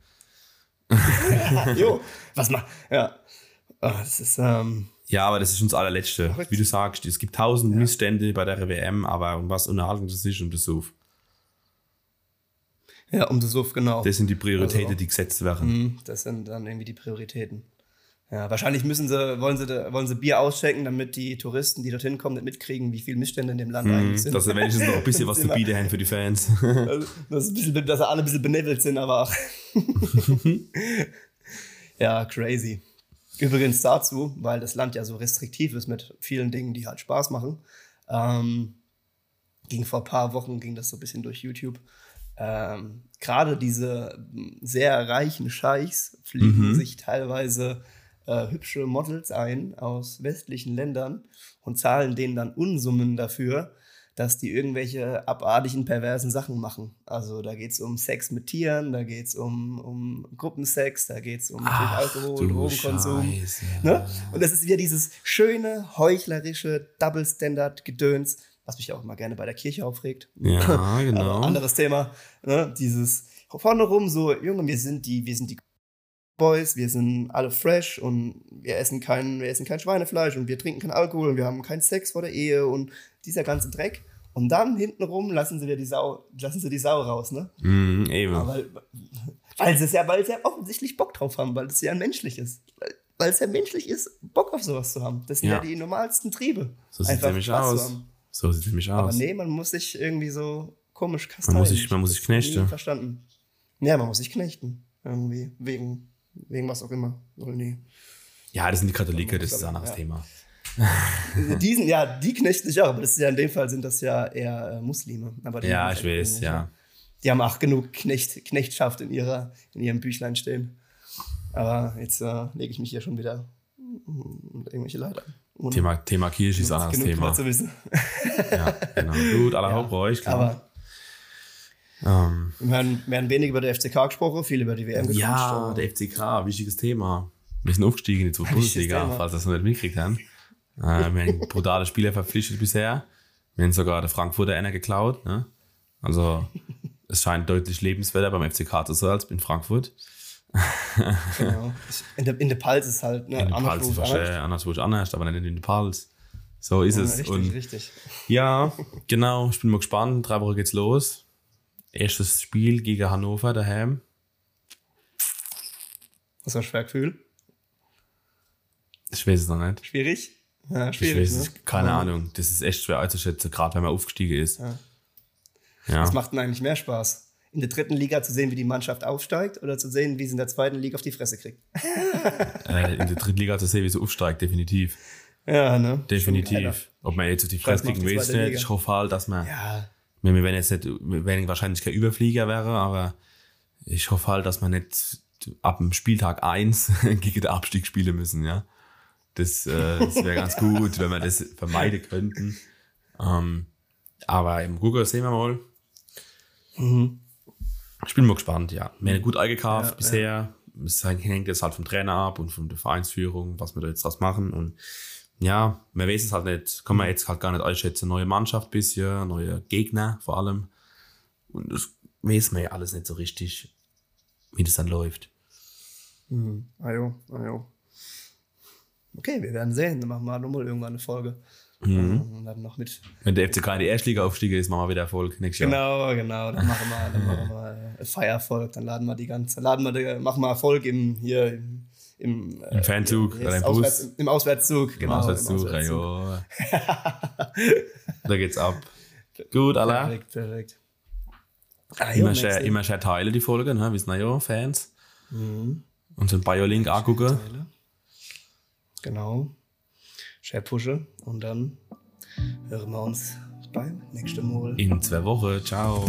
*laughs* jo, was macht, ja. Ah, das ist, ähm, Ja, aber das ist schon das allerletzte. Verrückt. Wie du sagst, es gibt tausend Missstände bei der WM, aber um was Unterhaltendes ist, um das Suff. ja, um das Suff, genau. Das sind die Prioritäten, Also- die gesetzt werden. Mhm, Das sind dann irgendwie die Prioritäten. Ja, wahrscheinlich müssen sie, wollen sie, wollen sie Bier ausschenken, damit die Touristen, die dorthin kommen, nicht mitkriegen, wie viel Missstände in dem Land eigentlich sind. Dass sie wenigstens noch ein bisschen was zu Immer- bieten haben für die Fans. *laughs* Also, dass, ein bisschen, dass alle ein bisschen benevelt sind, aber auch. *laughs* ja, crazy. Übrigens dazu, weil das Land ja so restriktiv ist mit vielen Dingen, die halt Spaß machen, ähm, ging vor ein paar Wochen, ging das so ein bisschen durch YouTube. Ähm, Gerade diese mm, sehr reichen Scheichs fliegen Mhm. sich teilweise äh, hübsche Models ein aus westlichen Ländern und zahlen denen dann Unsummen dafür, dass die irgendwelche abartigen, perversen Sachen machen. Also da geht es um Sex mit Tieren, da geht es um, um Gruppensex, da geht es um Ach, Alkohol, Drogenkonsum. Ne? Und das ist wieder dieses schöne, heuchlerische Double-Standard-Gedöns, was mich auch immer gerne bei der Kirche aufregt. Ja, *laughs* genau. Anderes Thema. Ne? Dieses vorne rum so, Junge, wir sind die, wir sind die Boys, wir sind alle fresh und wir essen kein, wir essen kein Schweinefleisch und wir trinken keinen Alkohol und wir haben keinen Sex vor der Ehe und dieser ganze Dreck. Und dann hintenrum lassen sie die Sau, lassen sie die Sau raus, ne? Mhm, eben. Aber weil, sie es ja, weil sie ja offensichtlich Bock drauf haben, weil es ja menschlich ist. Weil, weil es ja menschlich ist, Bock auf sowas zu haben. Das sind ja, Ja. die normalsten Triebe. so sieht es nämlich aus. So sieht es nämlich Aber aus. nee, man muss sich irgendwie so komisch kasteien. muss sich- man muss Ich sich knechten. verstanden. Ja, man muss sich knechten. Irgendwie. Wegen, wegen was auch immer. Oder nee. Ja, das sind die Katholiken, das ist ein anderes Ja. Thema. Diesen, ja, die knechten sich auch, aber das ist ja in dem Fall sind das ja eher äh, Muslime. Aber Ja, ich halt weiß, ja. Die haben auch genug Knecht, Knechtschaft in, ihrer, in ihrem Büchlein stehen. Aber jetzt äh, lege ich mich hier schon wieder irgendwelche Leute an. Thema, Thema Kirche ist ein anderes Thema. zu wissen. Ja, genau. Gut, Haupt *laughs* bei euch, klar. Aber ähm, wir haben, wir haben wenig über der FCK gesprochen, viel über die WM gequatscht, ja, der FCK, wichtiges Thema. Wir sind aufgestiegen in die Bundesliga, falls das noch nicht mitgekriegt habt. Äh, wir haben brutale Spieler verpflichtet bisher. Wir haben sogar der Frankfurter einer geklaut. Ne? Also es scheint deutlich lebenswerter beim FCK zu sein als in Frankfurt. Genau. *laughs* In der, in der Pals ist halt, ne, In den anders Pals ist anders. wo ich anders, aber nicht in den Pals. So ist Ja, es. richtig, Und richtig. ja, genau, ich bin mal gespannt. Drei Wochen geht's los. Erstes Spiel gegen Hannover daheim. Was war schwer Gefühl? Ich weiß es noch nicht. Schwierig? Ja, Ich schwierig. weiß ne? keine Aber Ahnung. Das ist echt schwer einzuschätzen, gerade wenn man aufgestiegen ist. Ja. Ja. Was macht denn eigentlich mehr Spaß? In der dritten Liga zu sehen, wie die Mannschaft aufsteigt oder zu sehen, wie sie in der zweiten Liga auf die Fresse kriegt? Äh, in der dritten Liga zu sehen, wie sie aufsteigt, definitiv. Ja, ne? Definitiv. Ob man jetzt auf die Fresse kriegen weiß ich nicht. Ich hoffe halt, dass man, Ja, wir werden jetzt nicht, wir werden wahrscheinlich kein Überflieger wäre, aber ich hoffe halt, dass man nicht ab dem Spieltag 1 *laughs* gegen den Abstieg spielen müssen, ja. Das, äh, das wäre ganz gut, wenn wir das vermeiden könnten. Ähm, aber im Google sehen wir mal. Ich bin mal gespannt, ja. Wir haben gut eingekauft Ja, bisher. Es hängt jetzt halt vom Trainer ab und von der Vereinsführung, was wir da jetzt draus machen. Und ja, man weiß es halt nicht, kann man jetzt halt gar nicht einschätzen. Neue Mannschaft bisschen, neue Gegner vor allem. Und das weiß man ja alles nicht so richtig, wie das dann läuft. ajo, ajo. Okay, wir werden sehen. Dann machen wir nochmal irgendwann eine Folge. Mhm. Und dann noch mit. Wenn der FCK in die Erstliga aufstiege, ist, machen wir wieder Erfolg nächstes Jahr. Genau, genau. Dann machen wir, dann machen wir Feiererfolg. Dann laden wir die ganze, laden wir, machen wir Erfolg im, hier im, im, äh, Im Fanzug hier, oder im Auswärts- Bus. Im Auswärtszug, Im genau. Auswärtszug, im Auswärtszug. ja. *laughs* da geht's ab. Gut, Allah. Perfekt, perfekt. Ah, Immer schön, immer schön teilen die Folgen, ne? wir sind ja Fans. Mhm. Und so ein Biolink angucken. Genau. Share pushe und dann hören wir uns beim nächsten Mal. In zwei Wochen. Ciao.